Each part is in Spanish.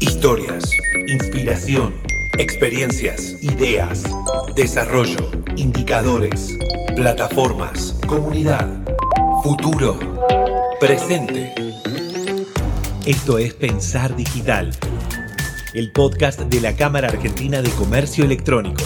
Historias, inspiración, experiencias, ideas, desarrollo, indicadores, plataformas, comunidad, futuro, presente. Esto es Pensar Digital, el podcast de la Cámara Argentina de Comercio Electrónico.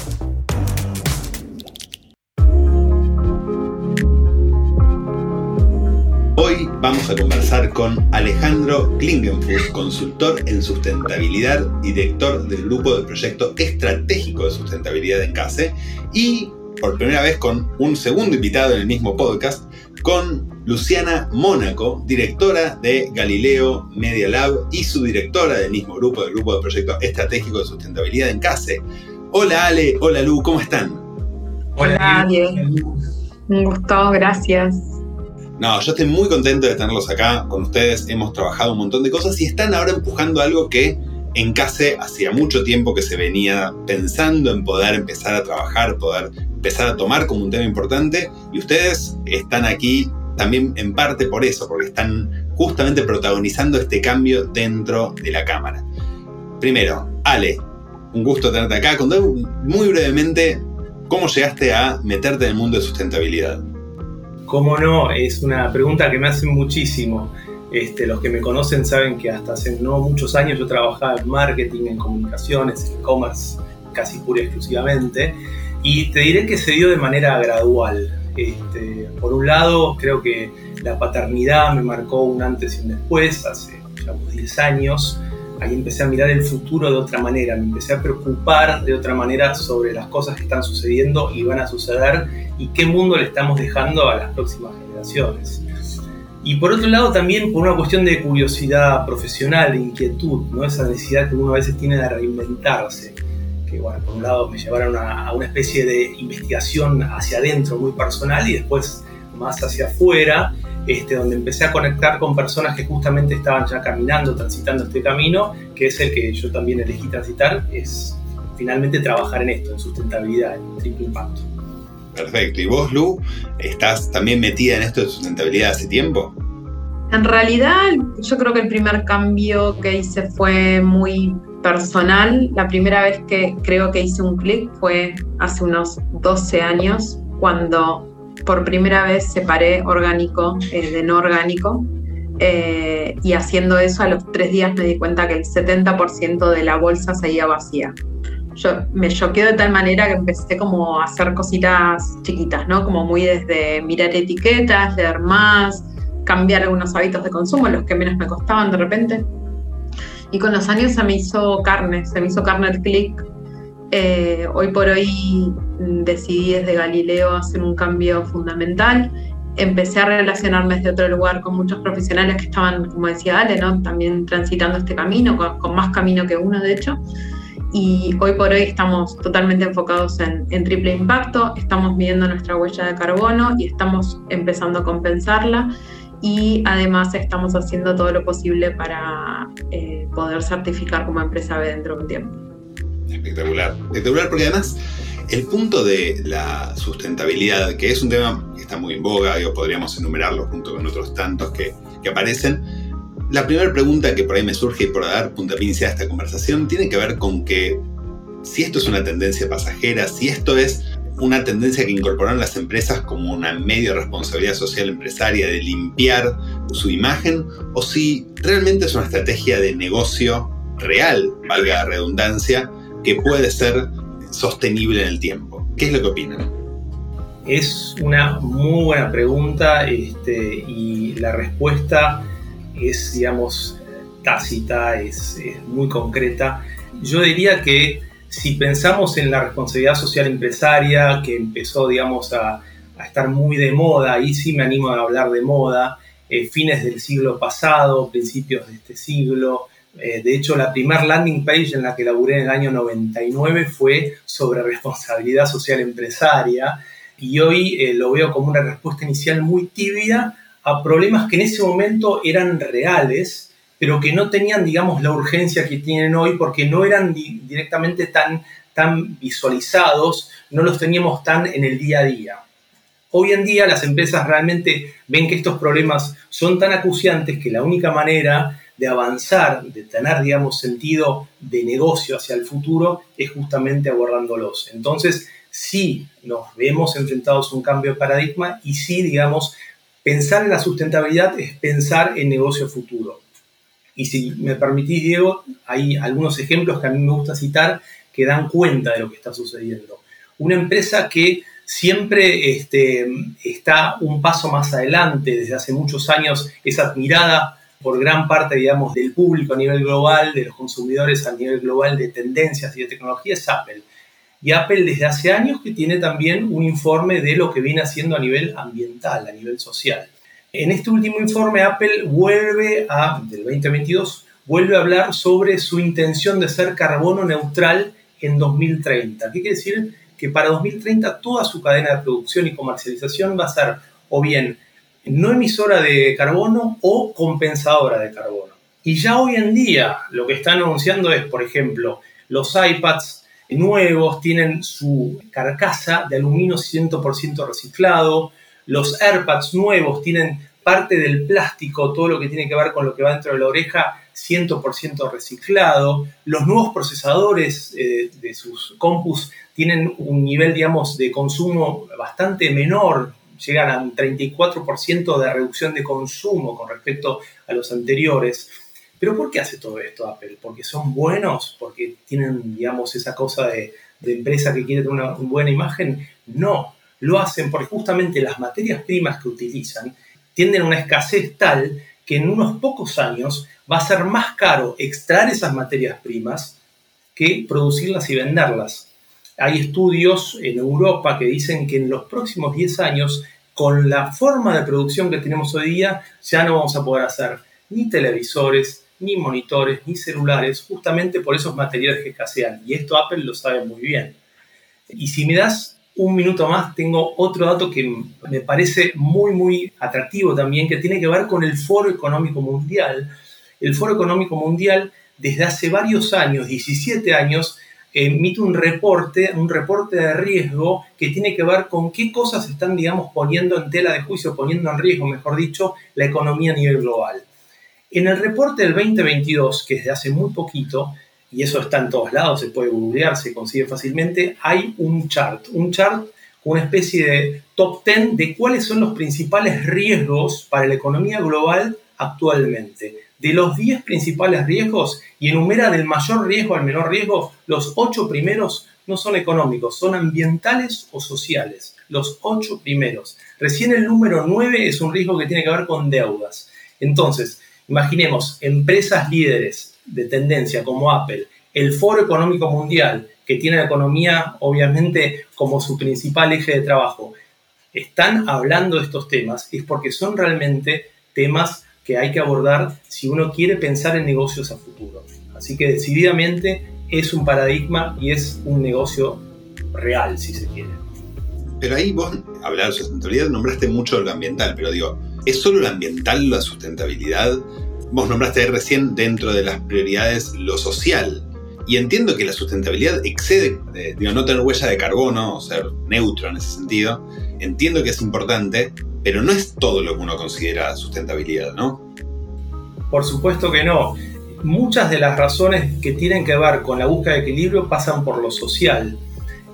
Vamos a conversar con Alejandro Klingenfuss, consultor en sustentabilidad y director del grupo de proyecto estratégico de sustentabilidad en CASE, y por primera vez con un segundo invitado en el mismo podcast, con Luciana Mónaco, directora de Galileo Media Lab y subdirectora del mismo grupo, del grupo de proyecto estratégico de sustentabilidad en CASE. Hola Ale, hola Lu, ¿cómo están? Hola, bien. Un gusto, gracias. No, yo estoy muy contento de tenerlos acá con ustedes. Hemos trabajado un montón de cosas y están ahora empujando algo que en CASE hacía mucho tiempo que se venía pensando en poder empezar a trabajar, poder empezar a tomar como un tema importante. Y ustedes están aquí también en parte por eso, porque están justamente protagonizando este cambio dentro de la cámara. Primero, Ale, un gusto tenerte acá. Contame muy brevemente cómo llegaste a meterte en el mundo de sustentabilidad. ¿Cómo no? Es una pregunta que me hacen muchísimo. Este, los que me conocen saben que hasta hace no muchos años yo trabajaba en marketing, en comunicaciones, en e-commerce, casi pura y exclusivamente. Y te diré que se dio de manera gradual. Este, por un lado, creo que la paternidad me marcó un antes y un después, hace digamos, 10 años. Ahí empecé a mirar el futuro de otra manera, me empecé a preocupar de otra manera sobre las cosas que están sucediendo y van a suceder y qué mundo le estamos dejando a las próximas generaciones. Y por otro lado también por una cuestión de curiosidad profesional, de inquietud, ¿no? esa necesidad que uno a veces tiene de reinventarse, que bueno, por un lado me llevaron a, a una especie de investigación hacia adentro muy personal y después más hacia afuera, este, donde empecé a conectar con personas que justamente estaban ya caminando, transitando este camino, que es el que yo también elegí transitar, es finalmente trabajar en esto, en sustentabilidad, en triple impacto. Perfecto. ¿Y vos, Lu, estás también metida en esto de sustentabilidad hace tiempo? En realidad, yo creo que el primer cambio que hice fue muy personal. La primera vez que creo que hice un clic fue hace unos 12 años, cuando por primera vez separé orgánico eh, de no orgánico. Eh, y haciendo eso, a los tres días me di cuenta que el 70% de la bolsa seguía vacía yo me choqueó de tal manera que empecé como a hacer cositas chiquitas, ¿no? Como muy desde mirar etiquetas, leer más, cambiar algunos hábitos de consumo, los que menos me costaban de repente. Y con los años se me hizo carne, se me hizo carne el click. Eh, hoy por hoy decidí desde Galileo hacer un cambio fundamental. Empecé a relacionarme desde otro lugar con muchos profesionales que estaban, como decía Ale, ¿no? también transitando este camino, con, con más camino que uno, de hecho y hoy por hoy estamos totalmente enfocados en, triple impacto, estamos midiendo nuestra huella de carbono y estamos empezando a compensarla y además estamos haciendo todo lo posible para eh, poder certificar como empresa B dentro de un tiempo. Espectacular, espectacular porque además el punto de la sustentabilidad, que es un tema que está muy en boga, digo, podríamos enumerarlo junto con otros tantos que, que aparecen, la primera pregunta que por ahí me surge y por dar puntapié inicial a esta conversación tiene que ver con que si esto es una tendencia pasajera, si esto es una tendencia que incorporaron las empresas como una medio responsabilidad social empresaria de limpiar su imagen, o si realmente es una estrategia de negocio real, valga la redundancia, que puede ser sostenible en el tiempo. ¿Qué es lo que opinan? Es una muy buena pregunta este, y la respuesta es, digamos, tácita, es, muy concreta. Yo diría que si pensamos en la responsabilidad social empresaria, que empezó, digamos, a, estar muy de moda, y sí me animo a hablar de moda, eh, fines del siglo pasado, principios de este siglo. Eh, de hecho, la primera landing page en la que laburé en el año 99 fue sobre responsabilidad social empresaria, y hoy eh, lo veo como una respuesta inicial muy tibia a problemas que en ese momento eran reales, pero que no tenían, digamos, la urgencia que tienen hoy porque no eran directamente tan, tan visualizados, no los teníamos tan en el día a día. Hoy en día las empresas realmente ven que estos problemas son tan acuciantes que la única manera de avanzar, de tener, digamos, sentido de negocio hacia el futuro, es justamente abordándolos. Entonces, sí nos vemos enfrentados a un cambio de paradigma y sí, digamos, pensar en la sustentabilidad es pensar en negocio futuro. Y si me permitís, Diego, hay algunos ejemplos que a mí me gusta citar que dan cuenta de lo que está sucediendo. Una empresa que siempre este, está un paso más adelante, desde hace muchos años es admirada por gran parte, digamos, del público a nivel global, de los consumidores a nivel global de tendencias y de tecnología, es Apple. Y Apple desde hace años que tiene también un informe de lo que viene haciendo a nivel ambiental, a nivel social. En este último informe, Apple vuelve a, del 2022, vuelve a hablar sobre su intención de ser carbono neutral en 2030. ¿Qué quiere decir? Que para 2030 toda su cadena de producción y comercialización va a ser o bien no emisora de carbono o compensadora de carbono. Y ya hoy en día lo que están anunciando es, por ejemplo, los iPads nuevos tienen su carcasa de aluminio 100% reciclado, los AirPads nuevos tienen parte del plástico, todo lo que tiene que ver con lo que va dentro de la oreja, 100% reciclado. Los nuevos procesadores eh, de sus compus tienen un nivel, digamos, de consumo bastante menor, llegan a un 34% de reducción de consumo con respecto a los anteriores. Pero ¿por qué hace todo esto Apple? ¿Porque son buenos? ¿Porque tienen, digamos, esa cosa de, empresa que quiere tener una buena imagen? No, lo hacen porque justamente las materias primas que utilizan tienden a una escasez tal que en unos pocos años va a ser más caro extraer esas materias primas que producirlas y venderlas. Hay estudios en Europa que dicen que en los próximos 10 años, con la forma de producción que tenemos hoy día, ya no vamos a poder hacer ni televisores, ni monitores, ni celulares, justamente por esos materiales que escasean. Y esto Apple lo sabe muy bien. Y si me das un minuto más, tengo otro dato que me parece muy, muy atractivo también, que tiene que ver con el Foro Económico Mundial. El Foro Económico Mundial, desde hace varios años, 17 años, emite un reporte, un reporte de riesgo que tiene que ver con qué cosas están, digamos, poniendo en tela de juicio, poniendo en riesgo, mejor dicho, la economía a nivel global. En el reporte del 2022, que es de hace muy poquito, y eso está en todos lados, se puede googlear, se consigue fácilmente, hay un chart, un chart una especie de top 10 de cuáles son los principales riesgos para la economía global actualmente. De los 10 principales riesgos, y enumera del mayor riesgo al menor riesgo, los 8 primeros no son económicos, son ambientales o sociales. Los 8 primeros. Recién el número 9 es un riesgo que tiene que ver con deudas. Entonces, imaginemos empresas líderes de tendencia como Apple, el Foro Económico Mundial, que tiene la economía obviamente como su principal eje de trabajo, están hablando de estos temas, es porque son realmente temas que hay que abordar si uno quiere pensar en negocios a futuro. Así que decididamente es un paradigma y es un negocio real, si se quiere. Pero ahí vos, hablar de sustentabilidad, nombraste mucho lo ambiental, pero digo, ¿es solo lo ambiental la sustentabilidad? Vos nombraste recién dentro de las prioridades lo social. Y entiendo que la sustentabilidad excede, eh, digo, no tener huella de carbono, o ser neutro en ese sentido. Entiendo que es importante, pero no es todo lo que uno considera sustentabilidad, ¿no? Por supuesto que no. Muchas de las razones que tienen que ver con la búsqueda de equilibrio pasan por lo social.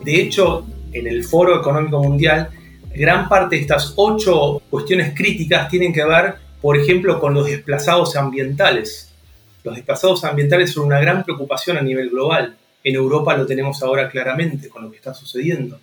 De hecho, en el Foro Económico Mundial, gran parte de estas ocho cuestiones críticas tienen que ver por ejemplo, con los desplazados ambientales. Los desplazados ambientales son una gran preocupación a nivel global. En Europa lo tenemos ahora claramente con lo que está sucediendo.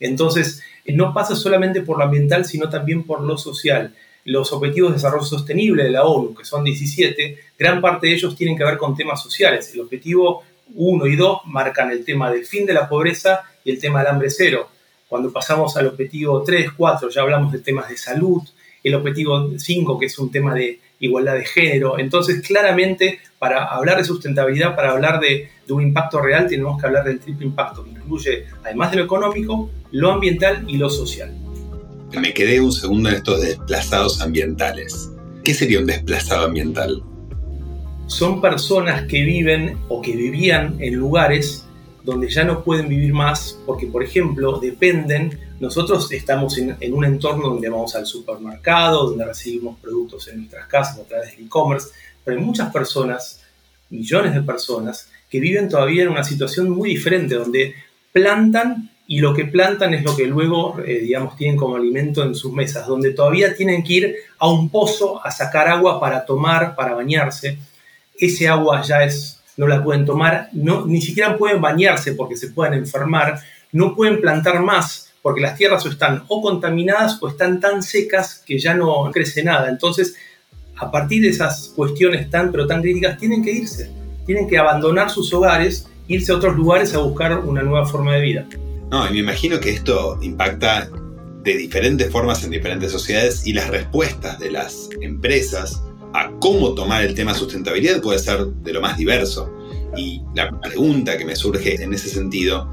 Entonces, no pasa solamente por lo ambiental, sino también por lo social. Los Objetivos de Desarrollo Sostenible de la ONU, que son 17, gran parte de ellos tienen que ver con temas sociales. El objetivo 1 y 2 marcan el tema del fin de la pobreza y el tema del hambre cero. Cuando pasamos al objetivo 3, 4, ya hablamos de temas de salud, el objetivo 5, que es un tema de igualdad de género. Entonces, claramente, para hablar de sustentabilidad, para hablar de, un impacto real, tenemos que hablar del triple impacto, que incluye, además de lo económico, lo ambiental y lo social. Me quedé un segundo en estos desplazados ambientales. ¿Qué sería un desplazado ambiental? Son personas que viven o que vivían en lugares donde ya no pueden vivir más porque, por ejemplo, dependen, nosotros estamos en, un entorno donde vamos al supermercado, donde recibimos productos en nuestras casas a través del e-commerce, pero hay muchas personas, millones de personas, que viven todavía en una situación muy diferente, donde plantan y lo que plantan es lo que luego, eh, digamos, tienen como alimento en sus mesas, donde todavía tienen que ir a un pozo a sacar agua para tomar, para bañarse. Ese agua ya es, no la pueden tomar, no, ni siquiera pueden bañarse porque se pueden enfermar, no pueden plantar más porque las tierras o están o contaminadas o están tan secas que ya no crece nada. Entonces, a partir de esas cuestiones tan pero tan críticas, tienen que irse, tienen que abandonar sus hogares, irse a otros lugares a buscar una nueva forma de vida. No, y me imagino que esto impacta de diferentes formas en diferentes sociedades y las respuestas de las empresas a cómo tomar el tema sustentabilidad puede ser de lo más diverso. Y la pregunta que me surge en ese sentido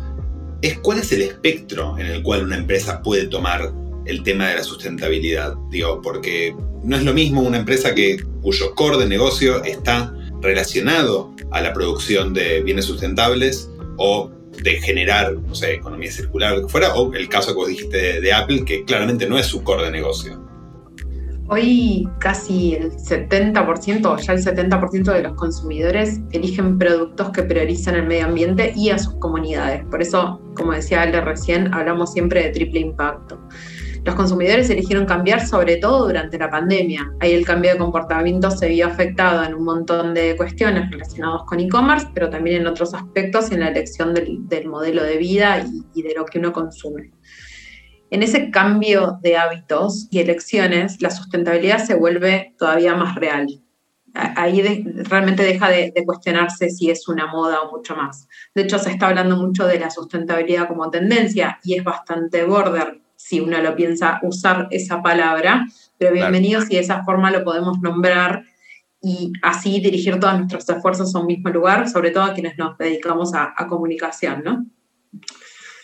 es cuál es el espectro en el cual una empresa puede tomar el tema de la sustentabilidad. Digo, porque no es lo mismo una empresa que, cuyo core de negocio está relacionado a la producción de bienes sustentables o de generar, no sé, economía circular, lo que fuera, o el caso que vos dijiste de, Apple, que claramente no es su core de negocio. Hoy casi el 70% o ya el 70% de los consumidores eligen productos que priorizan el medio ambiente y a sus comunidades. Por eso, como decía Ale recién, hablamos siempre de triple impacto. Los consumidores eligieron cambiar sobre todo durante la pandemia. Ahí el cambio de comportamiento se vio afectado en un montón de cuestiones relacionadas con e-commerce, pero también en otros aspectos en la elección del, modelo de vida y, de lo que uno consume. En ese cambio de hábitos y elecciones, la sustentabilidad se vuelve todavía más real. Ahí realmente deja de, de, cuestionarse si es una moda o mucho más. De hecho, se está hablando mucho de la sustentabilidad como tendencia y es bastante border si uno lo piensa usar esa palabra, pero bienvenido si de esa forma lo podemos nombrar y así dirigir todos nuestros esfuerzos a un mismo lugar, sobre todo a quienes nos dedicamos a, comunicación, ¿no?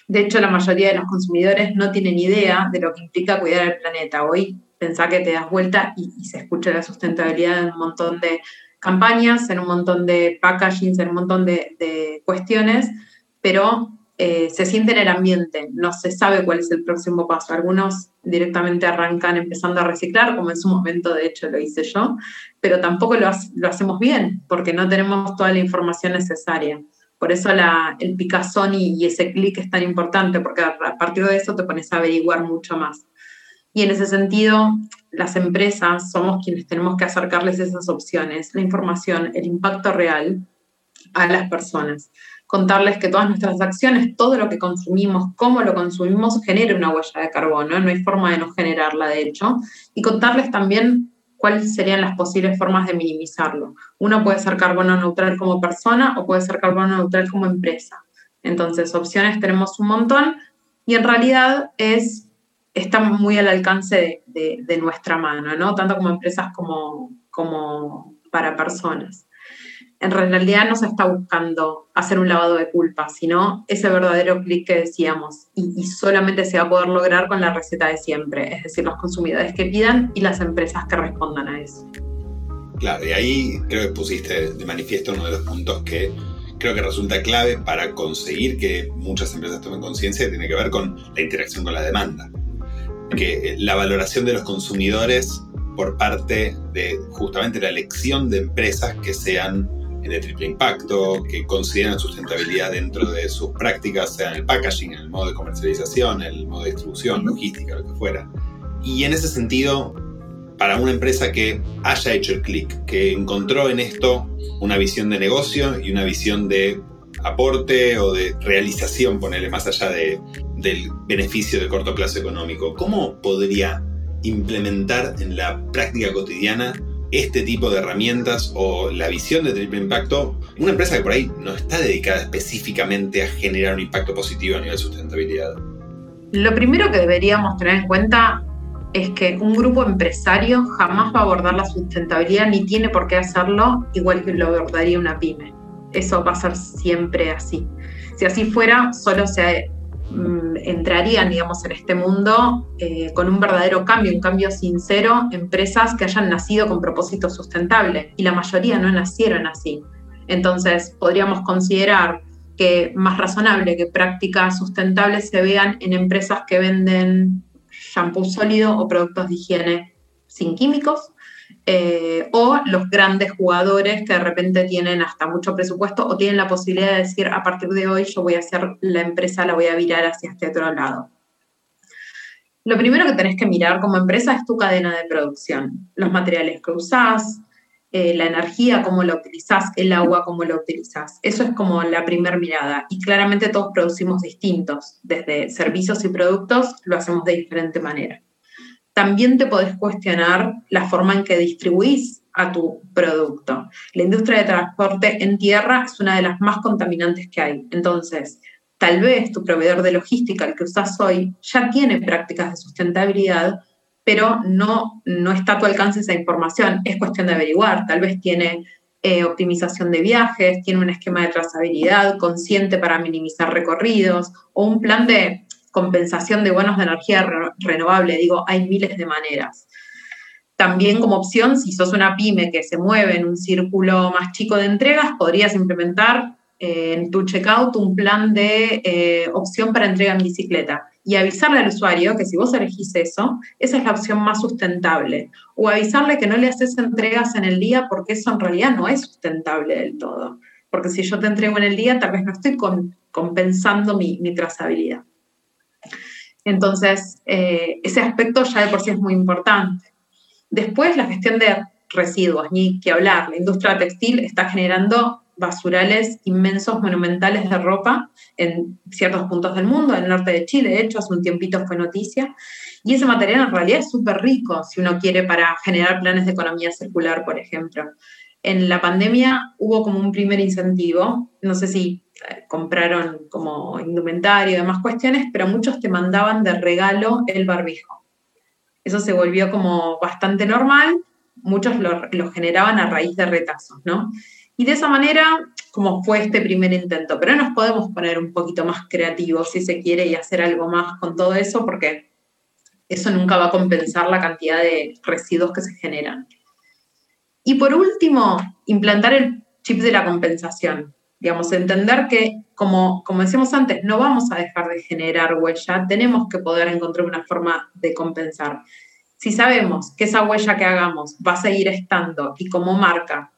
De hecho, la mayoría de los consumidores no tienen idea de lo que implica cuidar el planeta. Hoy pensá que te das vuelta y, se escucha la sustentabilidad en un montón de campañas, en un montón de packagings, en un montón de, cuestiones, pero eh, se siente en el ambiente, no se sabe cuál es el próximo paso. Algunos directamente arrancan empezando a reciclar, como en su momento de hecho lo hice yo, pero tampoco lo, hacemos bien, porque no tenemos toda la información necesaria. Por eso el picazón y, ese clic es tan importante, porque a partir de eso te pones a averiguar mucho más. Y en ese sentido, las empresas somos quienes tenemos que acercarles esas opciones, la información, el impacto real a las personas contarles que todas nuestras acciones, todo lo que consumimos, cómo lo consumimos, genera una huella de carbono, no hay forma de no generarla, de hecho, y contarles también cuáles serían las posibles formas de minimizarlo. Uno puede ser carbono neutral como persona o puede ser carbono neutral como empresa. Entonces, opciones tenemos un montón y en realidad es, está muy al alcance de, nuestra mano, ¿no? Tanto como empresas como, como para personas en realidad no se está buscando hacer un lavado de culpa, sino ese verdadero clic que decíamos. Y, solamente se va a poder lograr con la receta de siempre, es decir, los consumidores que pidan y las empresas que respondan a eso. Claro, y ahí creo que pusiste de manifiesto uno de los puntos que creo que resulta clave para conseguir que muchas empresas tomen conciencia, tiene que ver con la interacción con la demanda. Que la valoración de los consumidores por parte de justamente la elección de empresas que sean de triple impacto, que consideran sustentabilidad dentro de sus prácticas, sea en el packaging, en el modo de comercialización, en el modo de distribución, logística, lo que fuera. Y en ese sentido, para una empresa que haya hecho el clic, que encontró en esto una visión de negocio y una visión de aporte o de realización, ponerle más allá de, del beneficio de corto plazo económico, ¿cómo podría implementar en la práctica cotidiana este tipo de herramientas o la visión de triple impacto, una empresa que por ahí no está dedicada específicamente a generar un impacto positivo a nivel de sustentabilidad? Lo primero que deberíamos tener en cuenta es que un grupo empresario jamás va a abordar la sustentabilidad ni tiene por qué hacerlo igual que lo abordaría una pyme. Eso va a ser siempre así. Si así fuera, solo se entrarían, digamos, en este mundo eh, con un verdadero cambio, un cambio sincero, empresas que hayan nacido con propósito sustentable y la mayoría no nacieron así. Entonces, podríamos considerar que más razonable que prácticas sustentables se vean en empresas que venden shampoo sólido o productos de higiene sin químicos, eh, o los grandes jugadores que de repente tienen hasta mucho presupuesto o tienen la posibilidad de decir a partir de hoy yo voy a hacer la empresa, la voy a virar hacia este otro lado. Lo primero que tenés que mirar como empresa es tu cadena de producción, los materiales que usás, eh, la energía, cómo la utilizás, el agua, cómo la utilizás. Eso es como la primera mirada. Y claramente todos producimos distintos. Desde servicios y productos lo hacemos de diferente manera. También te podés cuestionar la forma en que distribuís a tu producto. La industria de transporte en tierra es una de las más contaminantes que hay. Entonces, tal vez tu proveedor de logística, el que usas hoy, ya tiene prácticas de sustentabilidad, pero no, no está a tu alcance esa información. Es cuestión de averiguar. Tal vez tiene eh, optimización de viajes, tiene un esquema de trazabilidad consciente para minimizar recorridos o un plan de compensación de bonos de energía renovable. Digo, hay miles de maneras. También como opción, si sos una pyme que se mueve en un círculo más chico de entregas, podrías implementar eh, en tu checkout un plan de eh, opción para entrega en bicicleta y avisarle al usuario que si vos elegís eso, esa es la opción más sustentable. O avisarle que no le haces entregas en el día porque eso en realidad no es sustentable del todo. Porque si yo te entrego en el día, tal vez no estoy compensando mi, trazabilidad. Entonces, eh, ese aspecto ya de por sí es muy importante. Después, la gestión de residuos, ni que hablar. La industria textil está generando basurales inmensos, monumentales de ropa en ciertos puntos del mundo, en el norte de Chile, de hecho, hace un tiempito fue noticia. Y ese material en realidad es súper rico si uno quiere para generar planes de economía circular, por ejemplo. En la pandemia hubo como un primer incentivo, no sé si compraron como indumentario y demás cuestiones, pero muchos te mandaban de regalo el barbijo. Eso se volvió como bastante normal, muchos lo, lo generaban a raíz de retazos, ¿no? Y de esa manera, como fue este primer intento, pero nos podemos poner un poquito más creativos si se quiere y hacer algo más con todo eso, porque eso nunca va a compensar la cantidad de residuos que se generan. Y por último, implantar el chip de la compensación. Digamos, entender que, como, como decíamos antes, no vamos a dejar de generar huella, tenemos que poder encontrar una forma de compensar. Si sabemos que esa huella que hagamos va a seguir estando y como marca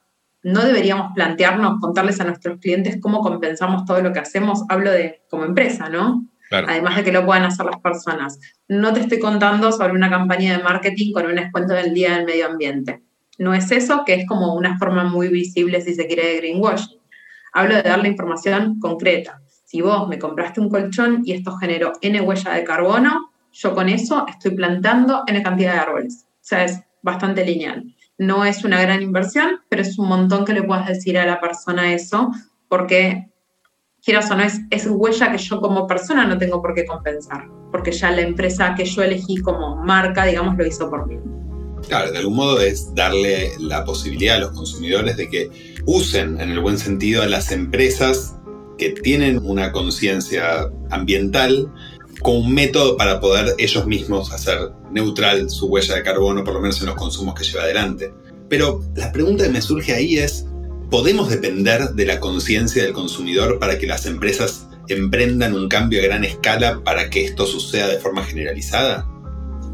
no deberíamos plantearnos, contarles a nuestros clientes cómo compensamos todo lo que hacemos. Hablo de como empresa, ¿no? Además de que lo puedan hacer las personas. No te estoy contando sobre una campaña de marketing con un descuento del Día del Medio Ambiente. No es eso, que es como una forma muy visible, si se quiere, de greenwashing. Hablo de darle información concreta. Si vos me compraste un colchón y esto generó N huella de carbono, yo con eso estoy plantando N cantidad de árboles. O sea, es bastante lineal. No es una gran inversión, pero es un montón que le puedas decir a la persona eso, porque quieras o no, es, es huella que yo como persona no tengo por qué compensar, porque ya la empresa que yo elegí como marca, digamos, lo hizo por mí. Claro, de algún modo es darle la posibilidad a los consumidores de que usen en el buen sentido a las empresas que tienen una conciencia ambiental como un método para poder ellos mismos hacer neutral su huella de carbono, por lo menos en los consumos que lleva adelante. Pero la pregunta que me surge ahí es, ¿podemos depender de la conciencia del consumidor para que las empresas emprendan un cambio a gran escala para que esto suceda de forma generalizada?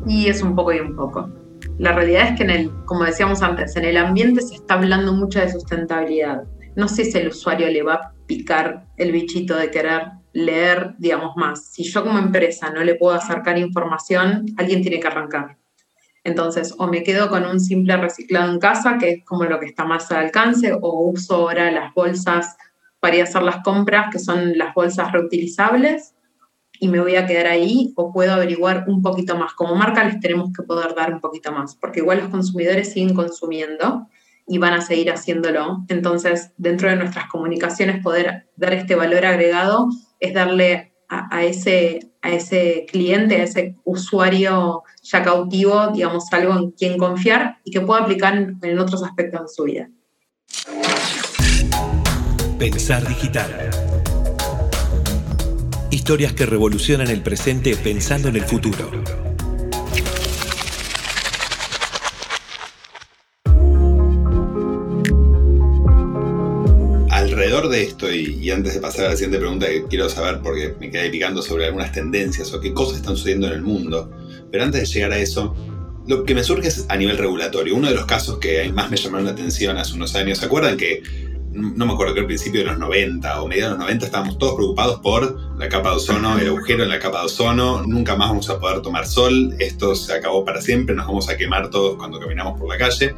Y es un poco y un poco. La realidad es que, en el, como decíamos antes, en el ambiente se está hablando mucho de sustentabilidad. No sé si el usuario le va a picar el bichito de querer leer, digamos, más. Si yo como empresa no le puedo acercar información, alguien tiene que arrancar. Entonces, o me quedo con un simple reciclado en casa, que es como lo que está más al alcance, o uso ahora las bolsas para ir a hacer las compras, que son las bolsas reutilizables, y me voy a quedar ahí, o puedo averiguar un poquito más. Como marca les tenemos que poder dar un poquito más, porque igual los consumidores siguen consumiendo y van a seguir haciéndolo. Entonces, dentro de nuestras comunicaciones, poder dar este valor agregado es darle a, ese, a ese cliente, a ese usuario ya cautivo, digamos, algo en quien confiar y que pueda aplicar en, otros aspectos de su vida. Pensar digital. Historias que revolucionan el presente pensando en el futuro. de esto, y, antes de pasar a la siguiente pregunta que quiero saber porque me quedé picando sobre algunas tendencias o qué cosas están sucediendo en el mundo, pero antes de llegar a eso, Lo que me surge es a nivel regulatorio. Uno de los casos que más me llamaron la atención hace unos años, ¿se acuerdan que no me acuerdo que al principio de los 90 o mediados de los 90 estábamos todos preocupados por la capa de ozono, el agujero en la capa de ozono, nunca más vamos a poder tomar sol, esto se acabó para siempre, nos vamos a quemar todos cuando caminamos por la calle.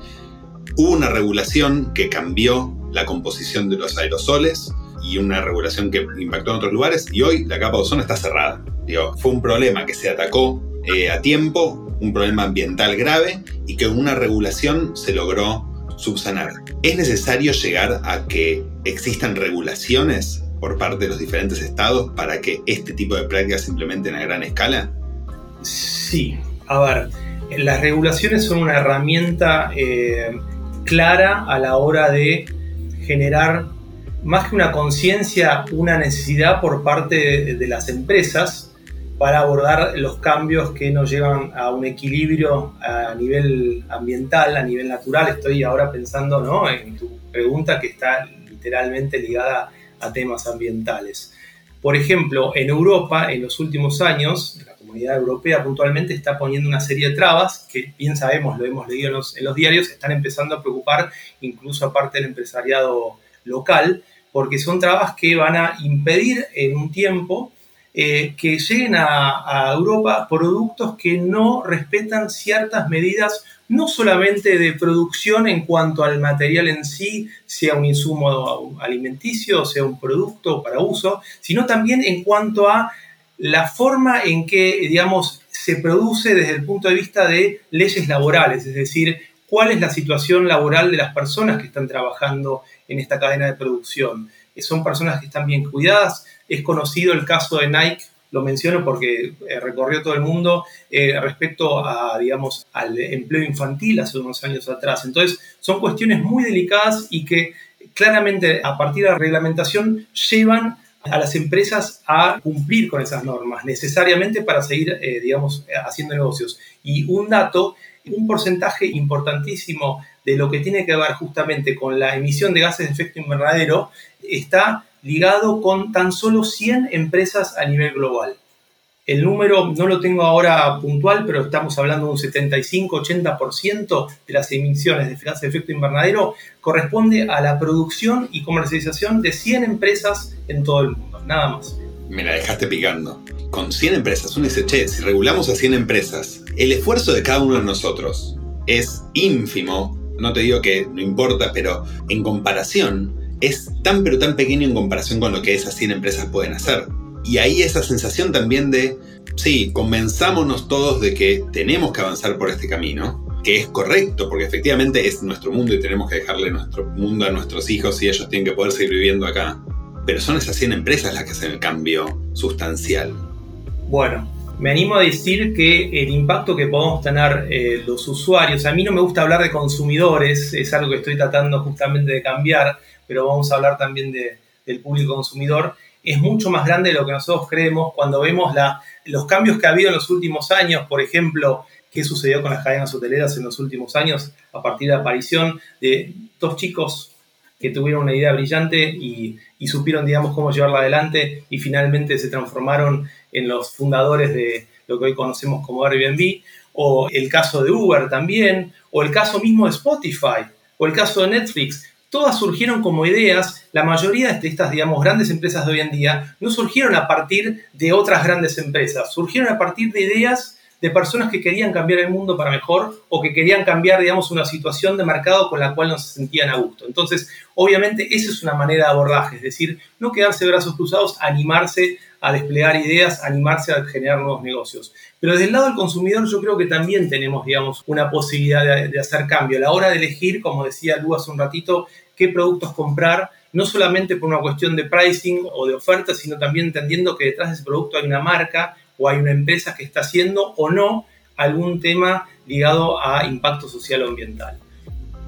Hubo una regulación que cambió la composición de los aerosoles y una regulación que impactó en otros lugares y hoy la capa de ozono está cerrada. Digo, fue un problema que se atacó eh, a tiempo, un problema ambiental grave y que una regulación se logró subsanar. ¿Es necesario llegar a que existan regulaciones por parte de los diferentes estados para que este tipo de prácticas se implementen a gran escala? Sí, a ver, las regulaciones son una herramienta eh, clara a la hora de generar más que una conciencia, una necesidad por parte de, las empresas para abordar los cambios que nos llevan a un equilibrio a nivel ambiental, a nivel natural. Estoy ahora pensando ¿no? en tu pregunta que está literalmente ligada a temas ambientales. Por ejemplo, en Europa, en los últimos años, la comunidad europea puntualmente está poniendo una serie de trabas que, bien sabemos, lo hemos leído en los, en los diarios, están empezando a preocupar incluso aparte del empresariado local, porque son trabas que van a impedir en un tiempo eh, que lleguen a, Europa productos que no respetan ciertas medidas, no solamente de producción en cuanto al material en sí, sea un insumo alimenticio, sea un producto para uso, sino también en cuanto a la forma en que, digamos, se produce desde el punto de vista de leyes laborales, es decir, cuál es la situación laboral de las personas que están trabajando en esta cadena de producción. Eh, son personas que están bien cuidadas. Es conocido el caso de Nike, lo menciono porque eh, recorrió todo el mundo eh, respecto a, digamos, al empleo infantil hace unos años atrás. Entonces, son cuestiones muy delicadas y que claramente a partir de la reglamentación llevan a las empresas a cumplir con esas normas necesariamente para seguir, digamos, haciendo negocios. Y un dato, un porcentaje importantísimo de lo que tiene que ver justamente con la emisión de gases de efecto invernadero está ligado con tan solo 100 empresas a nivel global. El número no lo tengo ahora puntual, pero estamos hablando de un 75-80% de las emisiones de gases de efecto invernadero corresponde a la producción y comercialización de 100 empresas en todo el mundo, nada más. Me la dejaste picando. Con 100 empresas, dice, che, si regulamos a 100 empresas, el esfuerzo de cada uno de nosotros es ínfimo. No te digo que no importa, pero en comparación es tan pero tan pequeño en comparación con lo que esas 100 empresas pueden hacer. Y ahí esa sensación también de, sí, convenzámonos todos de que tenemos que avanzar por este camino, que es correcto, porque efectivamente es nuestro mundo y tenemos que dejarle nuestro mundo a nuestros hijos y ellos tienen que poder seguir viviendo acá. Pero son esas 100 empresas las que hacen el cambio sustancial. Bueno, me animo a decir que el impacto que podemos tener eh, los usuarios, a mí no me gusta hablar de consumidores, es algo que estoy tratando justamente de cambiar, pero vamos a hablar también del público consumidor, es mucho más grande de lo que nosotros creemos. Cuando vemos los cambios que ha habido en los últimos años, por ejemplo, qué sucedió con las cadenas hoteleras en los últimos años a partir de la aparición de dos chicos que tuvieron una idea brillante y, supieron, digamos, cómo llevarla adelante y finalmente se transformaron en los fundadores de lo que hoy conocemos como Airbnb, o el caso de Uber también, o el caso mismo de Spotify, o el caso de Netflix. Todas surgieron como ideas, la mayoría de estas, digamos, grandes empresas de hoy en día no surgieron a partir de otras grandes empresas, surgieron a partir de ideas de personas que querían cambiar el mundo para mejor o que querían cambiar, digamos, una situación de mercado con la cual no se sentían a gusto. Entonces, obviamente, esa es una manera de abordaje, es decir, no quedarse brazos cruzados, animarse a desplegar ideas, animarse a generar nuevos negocios. Pero desde el lado del consumidor yo creo que también tenemos, digamos, una posibilidad de, hacer cambio. A la hora de elegir, como decía Lu hace un ratito, qué productos comprar, no solamente por una cuestión de pricing o de oferta, sino también entendiendo que detrás de ese producto hay una marca o hay una empresa que está haciendo o no algún tema ligado a impacto social o ambiental.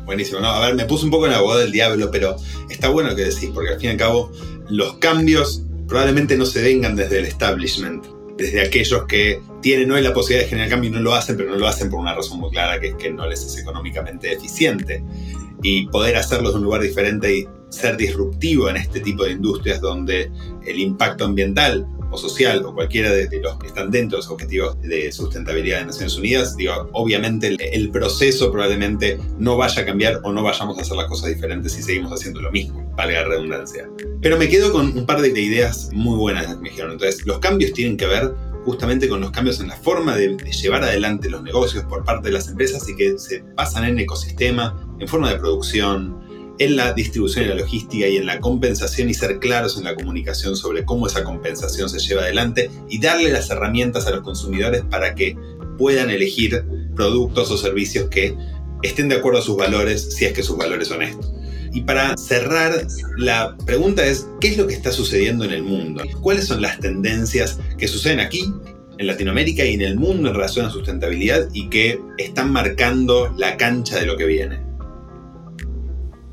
Buenísimo, a ver, me puse un poco en abogado del diablo, pero está bueno que decís, porque al fin y al cabo los cambios probablemente no se vengan desde el establishment, desde aquellos que tienen hoy la posibilidad de generar cambio y no lo hacen, pero no lo hacen por una razón muy clara, que es que no les es económicamente eficiente. Y poder hacerlo de un lugar diferente y ser disruptivo en este tipo de industrias donde el impacto ambiental o social o cualquiera de, los que están dentro de los objetivos de sustentabilidad de Naciones Unidas, digo, obviamente el, proceso probablemente no vaya a cambiar o no vayamos a hacer las cosas diferentes si seguimos haciendo lo mismo, valga la redundancia. Pero me quedo con un par de, ideas muy buenas que me dijeron. Entonces, los cambios tienen que ver justamente con los cambios en la forma de, de, llevar adelante los negocios por parte de las empresas y que se pasan en ecosistema, en forma de producción, en la distribución y la logística y en la compensación y ser claros en la comunicación sobre cómo esa compensación se lleva adelante y darle las herramientas a los consumidores para que puedan elegir productos o servicios que estén de acuerdo a sus valores si es que sus valores son estos. Y para cerrar, la pregunta es, ¿qué es lo que está sucediendo en el mundo? ¿Cuáles son las tendencias que suceden aquí, en Latinoamérica y en el mundo en relación a sustentabilidad y que están marcando la cancha de lo que viene?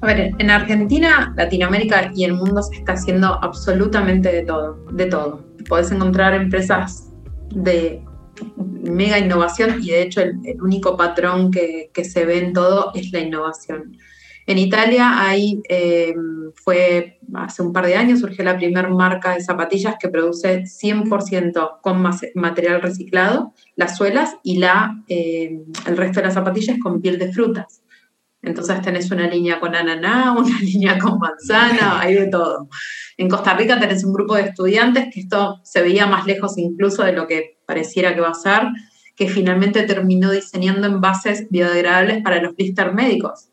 A ver, en Argentina, Latinoamérica y el mundo se está haciendo absolutamente de todo, de todo. Podés encontrar empresas de mega innovación y de hecho el, único patrón que, se ve en todo es la innovación. En Italia ahí eh, fue hace un par de años surgió la primera marca de zapatillas que produce 100% con material reciclado, las suelas y la, eh, el resto de las zapatillas con piel de frutas. Entonces tenés una línea con ananá, una línea con manzana, hay de todo. En Costa Rica tenés un grupo de estudiantes que esto se veía más lejos incluso de lo que pareciera que va a ser, que finalmente terminó diseñando envases biodegradables para los blister médicos.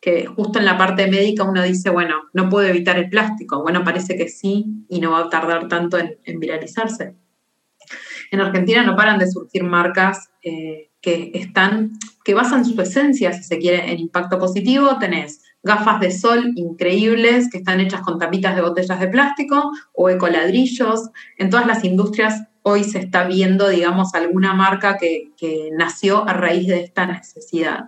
Que justo en la parte médica uno dice, bueno, no puedo evitar el plástico. Bueno, parece que sí y no va a tardar tanto en, viralizarse. En Argentina no paran de surgir marcas que están, que basan su esencia, si se quiere, en impacto positivo. Tenés gafas de sol increíbles que están hechas con tapitas de botellas de plástico o ecoladrillos. En todas las industrias hoy se está viendo, digamos, alguna marca que, que nació a raíz de esta necesidad.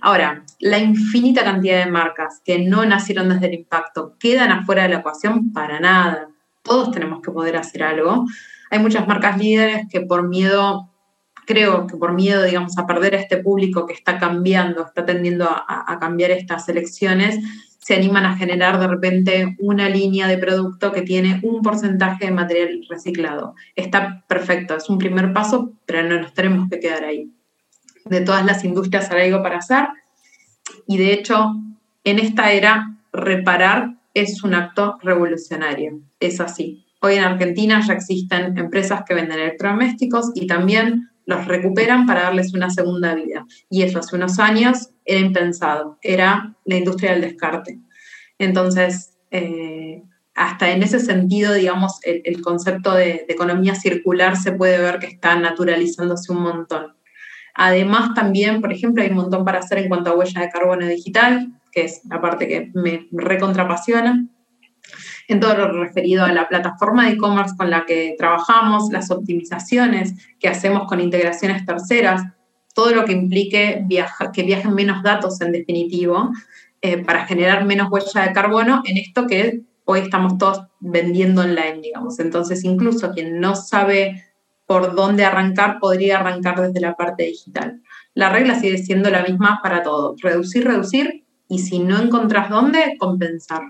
Ahora, la infinita cantidad de marcas que no nacieron desde el impacto quedan afuera de la ecuación para nada. Todos tenemos que poder hacer algo. Hay muchas marcas líderes que por miedo creo que por miedo, digamos, a perder a este público que está cambiando, está tendiendo a, cambiar estas elecciones, se animan a generar de repente una línea de producto que tiene un porcentaje de material reciclado. Está perfecto, es un primer paso, pero no nos tenemos que quedar ahí. De todas las industrias hay algo para hacer y de hecho en esta era reparar es un acto revolucionario, es así. Hoy en Argentina ya existen empresas que venden electrodomésticos y también los recuperan para darles una segunda vida. Y eso hace unos años era impensado, era la industria del descarte. Entonces, eh, hasta en ese sentido, digamos, el, concepto de, economía circular se puede ver que está naturalizándose un montón. Además, también, por ejemplo, hay un montón para hacer en cuanto a huella de carbono digital, que es la parte que me recontrapasiona en todo lo referido a la plataforma de e-commerce con la que trabajamos, las optimizaciones que hacemos con integraciones terceras, todo lo que implique que viajen menos datos en definitivo eh, para generar menos huella de carbono en esto que hoy estamos todos vendiendo online, digamos. Entonces, incluso quien no sabe por dónde arrancar, podría arrancar desde la parte digital. La regla sigue siendo la misma para todo, reducir, reducir, y si no encontrás dónde, compensar.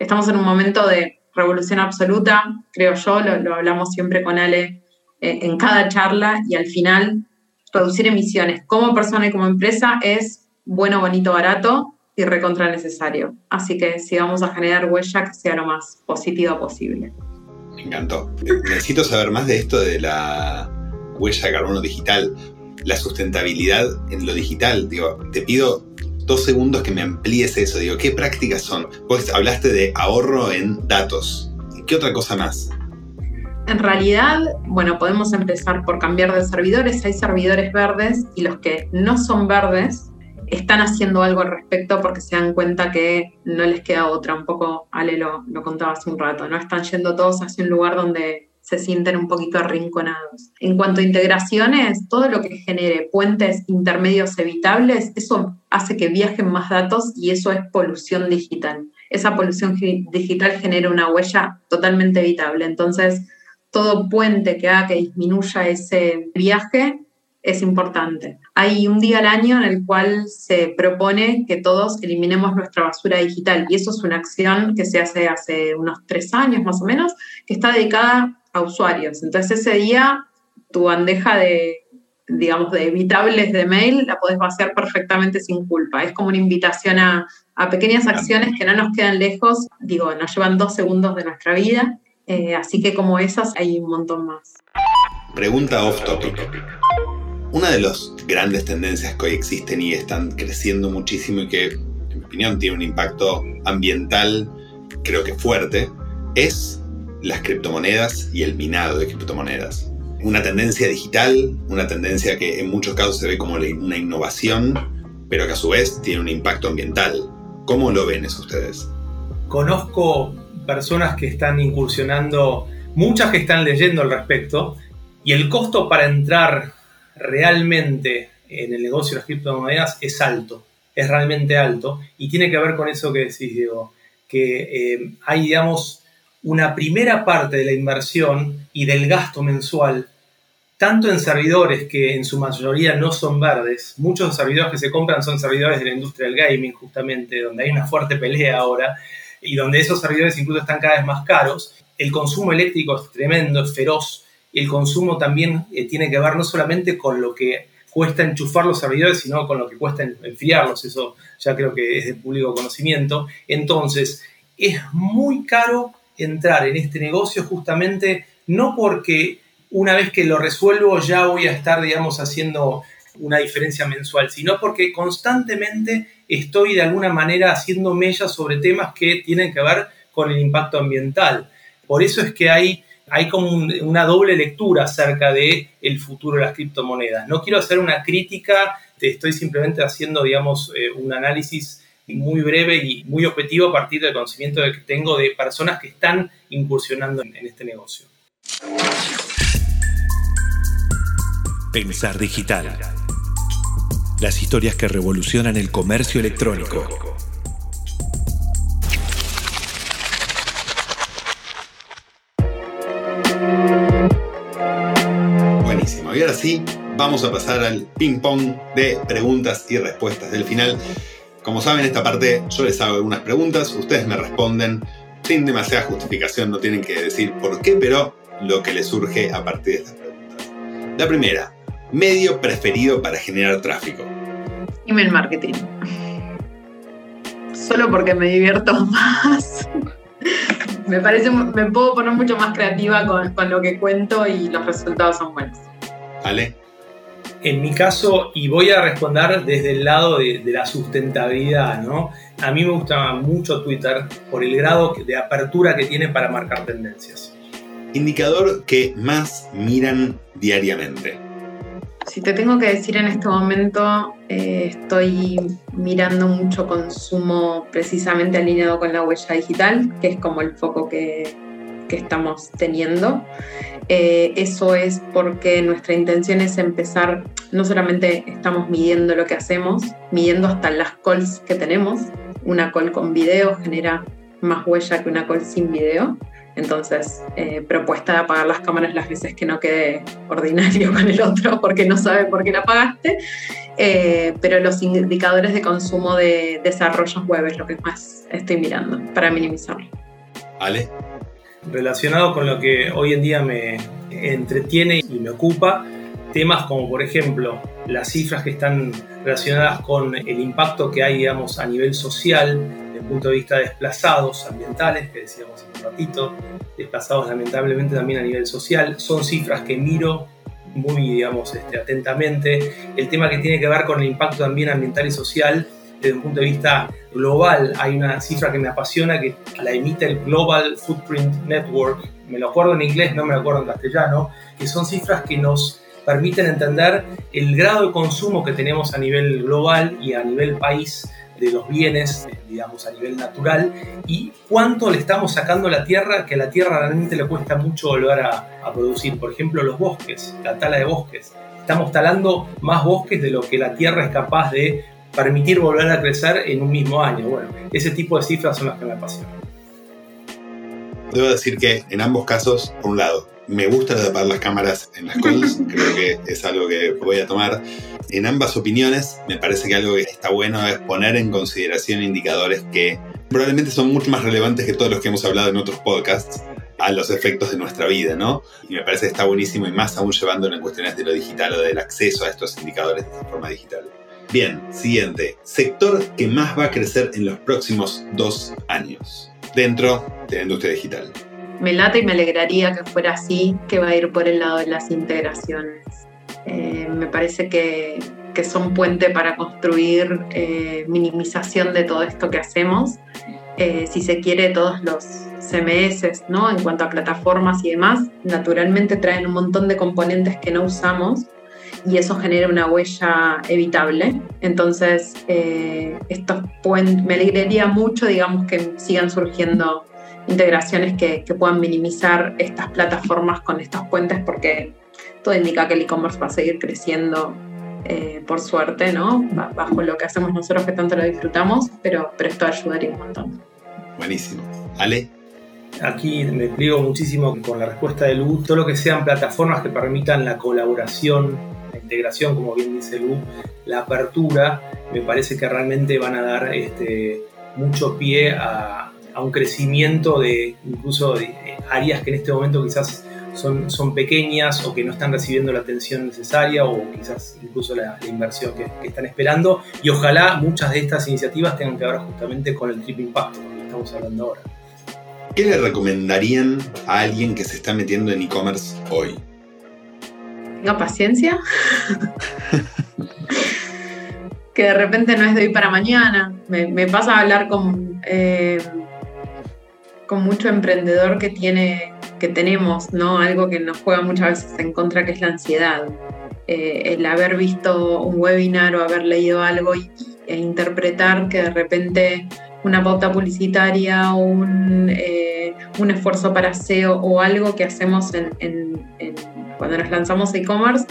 Estamos en un momento de revolución absoluta, creo yo, lo, hablamos siempre con Ale eh, en cada charla y al final reducir emisiones como persona y como empresa es bueno, bonito, barato y recontra necesario. Así que si vamos a generar huella que sea lo más positiva posible. Me encantó. Necesito saber más de esto de la huella de carbono digital, la sustentabilidad en lo digital. Digo, te pido dos segundos que me amplíes eso. Digo, ¿qué prácticas son? Vos hablaste de ahorro en datos. ¿Qué otra cosa más? En realidad, bueno, podemos empezar por cambiar de servidores. Hay servidores verdes y los que no son verdes están haciendo algo al respecto porque se dan cuenta que no les queda otra. Un poco Ale lo, lo contaba hace un rato, ¿no? Están yendo todos hacia un lugar donde se sienten un poquito arrinconados. En cuanto a integraciones, todo lo que genere puentes intermedios evitables, eso hace que viajen más datos y eso es polución digital. Esa polución digital genera una huella totalmente evitable. Entonces, todo puente que haga que disminuya ese viaje es importante. Hay un día al año en el cual se propone que todos eliminemos nuestra basura digital y eso es una acción que se hace hace unos tres años más o menos, que está dedicada a usuarios. Entonces ese día tu bandeja de, digamos, de evitables de mail la podés vaciar perfectamente sin culpa. Es como una invitación a, pequeñas acciones que no nos quedan lejos, digo, nos llevan dos segundos de nuestra vida, eh, así que como esas hay un montón más. Pregunta off topic. Una de las grandes tendencias que hoy existen y están creciendo muchísimo y que, en mi opinión, tiene un impacto ambiental, creo que fuerte, es las criptomonedas y el minado de criptomonedas. Una tendencia digital, una tendencia que en muchos casos se ve como una innovación, pero que a su vez tiene un impacto ambiental. ¿Cómo lo ven eso ustedes? Conozco personas que están incursionando, muchas que están leyendo al respecto, y el costo para entrar realmente en el negocio de las criptomonedas es alto, es realmente alto y tiene que ver con eso que decís, Diego, que eh, hay, digamos, una primera parte de la inversión y del gasto mensual, tanto en servidores que en su mayoría no son verdes, muchos servidores que se compran son servidores de la industria del gaming, justamente, donde hay una fuerte pelea ahora y donde esos servidores incluso están cada vez más caros, el consumo eléctrico es tremendo, es feroz, el consumo también eh, tiene que ver no solamente con lo que cuesta enchufar los servidores, sino con lo que cuesta enfriarlos. Eso ya creo que es de público conocimiento. Entonces, es muy caro entrar en este negocio justamente no porque una vez que lo resuelvo ya voy a estar, digamos, haciendo una diferencia mensual, sino porque constantemente estoy de alguna manera haciendo mellas sobre temas que tienen que ver con el impacto ambiental. Por eso es que hay hay como una doble lectura acerca de el futuro de las criptomonedas. No quiero hacer una crítica, te estoy simplemente haciendo, digamos, eh, un análisis muy breve y muy objetivo a partir del conocimiento que tengo de personas que están incursionando en este negocio. Pensar digital. Las historias que revolucionan el comercio electrónico. Y ahora sí, vamos a pasar al ping-pong de preguntas y respuestas del final. Como saben, esta parte yo les hago algunas preguntas, ustedes me responden sin demasiada justificación, no tienen que decir por qué, pero lo que les surge a partir de estas preguntas. La primera, medio preferido para generar tráfico. Email marketing. Solo porque me divierto más. me parece, me puedo poner mucho más creativa con, con lo que cuento y los resultados son buenos. ¿Vale? En mi caso, y voy a responder desde el lado de, la sustentabilidad, ¿no? A mí me gusta mucho Twitter por el grado de apertura que tiene para marcar tendencias. Indicador que más miran diariamente. Si te tengo que decir en este momento, eh, estoy mirando mucho consumo precisamente alineado con la huella digital, que es como el foco que, que estamos teniendo. Eh, eso es porque nuestra intención es empezar, no solamente estamos midiendo lo que hacemos, midiendo hasta las calls que tenemos. Una call con video genera más huella que una call sin video. Entonces, eh, propuesta de apagar las cámaras las veces que no quede ordinario con el otro porque no sabe por qué la apagaste. Eh, pero los indicadores de consumo de desarrollos web es lo que más estoy mirando para minimizarlo. ¿Vale? Relacionado con lo que hoy en día me entretiene y me ocupa, temas como por ejemplo las cifras que están relacionadas con el impacto que hay digamos, a nivel social desde el punto de vista de desplazados ambientales, que decíamos hace un ratito, desplazados lamentablemente también a nivel social, son cifras que miro muy digamos, este, atentamente. El tema que tiene que ver con el impacto también ambiental y social desde un punto de vista global, hay una cifra que me apasiona que la emite el Global Footprint Network, me lo acuerdo en inglés, no me lo acuerdo en castellano, que son cifras que nos permiten entender el grado de consumo que tenemos a nivel global y a nivel país de los bienes, digamos, a nivel natural, y cuánto le estamos sacando a la tierra, que a la tierra realmente le cuesta mucho volver a, a producir. Por ejemplo, los bosques, la tala de bosques. Estamos talando más bosques de lo que la tierra es capaz de permitir volver a crecer en un mismo año. Bueno, ese tipo de cifras son las que me apasionan. Debo decir que en ambos casos, por un lado, Me gusta apagar las cámaras en las calls, creo que es algo que voy a tomar. En ambas opiniones, me parece que algo que está bueno es poner en consideración indicadores que probablemente son mucho más relevantes que todos los que hemos hablado en otros podcasts a los efectos de nuestra vida, ¿no? Y me parece que está buenísimo y más aún llevándolo en cuestiones de lo digital o del acceso a estos indicadores de forma digital. Bien, siguiente. Sector que más va a crecer en los próximos dos años dentro de la industria digital. Me late y me alegraría que fuera así, que va a ir por el lado de las integraciones. Eh, me parece que, que, son puente para construir eh, minimización de todo esto que hacemos. Eh, si se quiere, todos los CMS, ¿no? En cuanto a plataformas y demás, naturalmente traen un montón de componentes que no usamos y eso genera una huella evitable. Entonces, estos me alegraría mucho, digamos, que sigan surgiendo integraciones que, que puedan minimizar estas plataformas con estos puentes porque todo indica que el e-commerce va a seguir creciendo eh, por suerte, ¿no? Bajo lo que hacemos nosotros que tanto lo disfrutamos, pero, pero esto ayudaría un montón. Buenísimo. Ale. Aquí me pliego muchísimo con la respuesta de Lu. Todo lo que sean plataformas que permitan la colaboración, la integración, como bien dice Lu, la apertura, me parece que realmente van a dar este, mucho pie a, un crecimiento de incluso de áreas que en este momento quizás son, son pequeñas o que no están recibiendo la atención necesaria o quizás incluso la, inversión que, están esperando. Y ojalá muchas de estas iniciativas tengan que ver justamente con el triple impacto, que estamos hablando ahora. ¿Qué le recomendarían a alguien que se está metiendo en e-commerce hoy? Tenga paciencia. que de repente no es de hoy para mañana. Me, pasa a hablar con, eh, con mucho emprendedor que tiene que tenemos, ¿no? Algo que nos juega muchas veces en contra, que es la ansiedad. Eh, el haber visto un webinar o haber leído algo e interpretar que de repente una pauta publicitaria o un, eh, un, esfuerzo para SEO o algo que hacemos en, cuando nos lanzamos e-commerce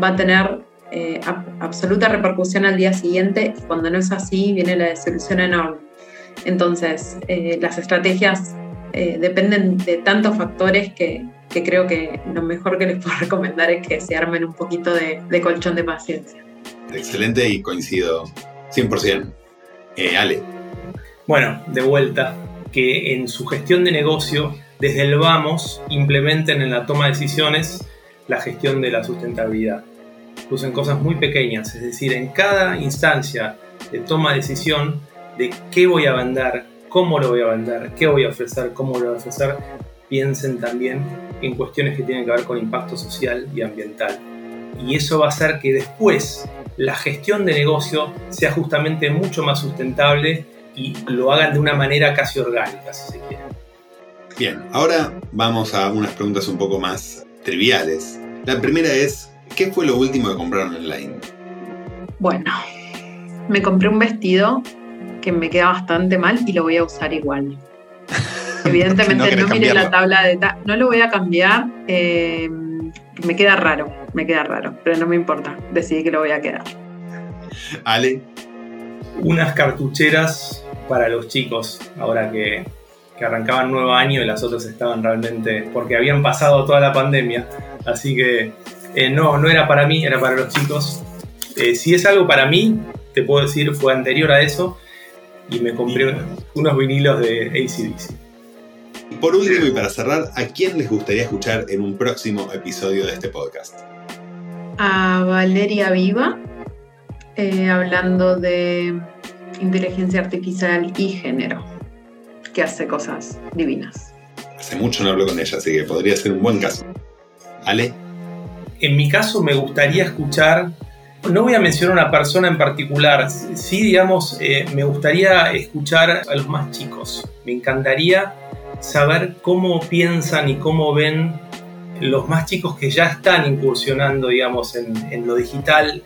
va a tener eh, absoluta repercusión al día siguiente y cuando no es así viene la desilusión enorme. Entonces, las estrategias eh, dependen de tantos factores que, creo que lo mejor que les puedo recomendar es que se armen un poquito de, colchón de paciencia. Excelente y coincido 100%. Eh, Ale. Bueno, de vuelta, que en su gestión de negocio, desde el vamos, implementen en la toma de decisiones la gestión de la sustentabilidad. Usen cosas muy pequeñas, es decir, en cada instancia de toma de decisión de qué voy a vender, cómo lo voy a vender, qué voy a ofrecer, cómo lo voy a ofrecer, piensen también en cuestiones que tienen que ver con impacto social y ambiental. Y eso va a hacer que después la gestión de negocio sea justamente mucho más sustentable y lo hagan de una manera casi orgánica, si se quiere. Bien, ahora vamos a unas preguntas un poco más triviales. La primera es, ¿qué fue lo último que compraron online? Bueno, me compré un vestido que me queda bastante mal y lo voy a usar igual. Evidentemente no, mire la tabla de... no lo voy a cambiar. Eh, me queda raro, me queda raro, pero no me importa. Decidí que lo voy a quedar. Ale. Unas cartucheras para los chicos, ahora que, que arrancaban nuevo año y las otras estaban realmente... porque habían pasado toda la pandemia. Así que eh, no, no era para mí, era para los chicos. Eh, si es algo para mí, te puedo decir, fue anterior a eso y me compré unos vinilos de ACDC. Por último y para cerrar, ¿a quién les gustaría escuchar en un próximo episodio de este podcast? A Valeria Viva, eh, hablando de inteligencia artificial y género, que hace cosas divinas. Hace mucho no hablo con ella, así que podría ser un buen caso. Ale. En mi caso me gustaría escuchar no voy a mencionar una persona en particular, sí, digamos, eh, me gustaría escuchar a los más chicos. Me encantaría saber cómo piensan y cómo ven los más chicos que ya están incursionando, digamos, en, lo digital,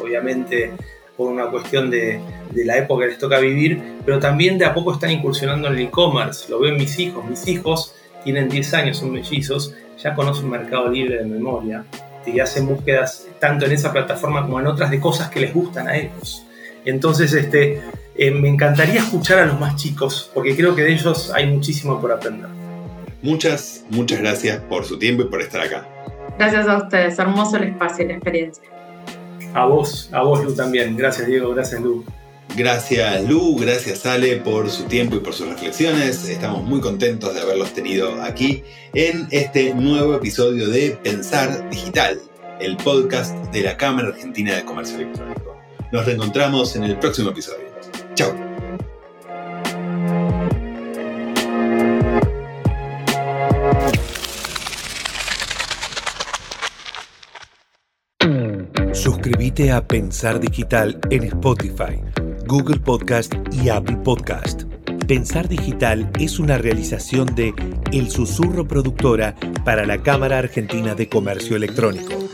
obviamente por una cuestión de, de, la época que les toca vivir, pero también de a poco están incursionando en el e-commerce. Lo ven mis hijos. Mis hijos tienen 10 años, son mellizos, ya conocen Mercado Libre de memoria y hacen búsquedas tanto en esa plataforma como en otras de cosas que les gustan a ellos. Entonces, este, eh, me encantaría escuchar a los más chicos, porque creo que de ellos hay muchísimo por aprender. Muchas, muchas gracias por su tiempo y por estar acá. Gracias a ustedes, hermoso el espacio y la experiencia. A vos, a vos Lu también. Gracias Diego, gracias Lu. Gracias Lu, gracias Ale por su tiempo y por sus reflexiones. Estamos muy contentos de haberlos tenido aquí en este nuevo episodio de Pensar Digital, el podcast de la Cámara Argentina de Comercio Electrónico. Nos reencontramos en el próximo episodio. Chao. A Pensar Digital en Spotify, Google Podcast y Apple Podcast. Pensar Digital es una realización de El Susurro Productora para la Cámara Argentina de Comercio Electrónico.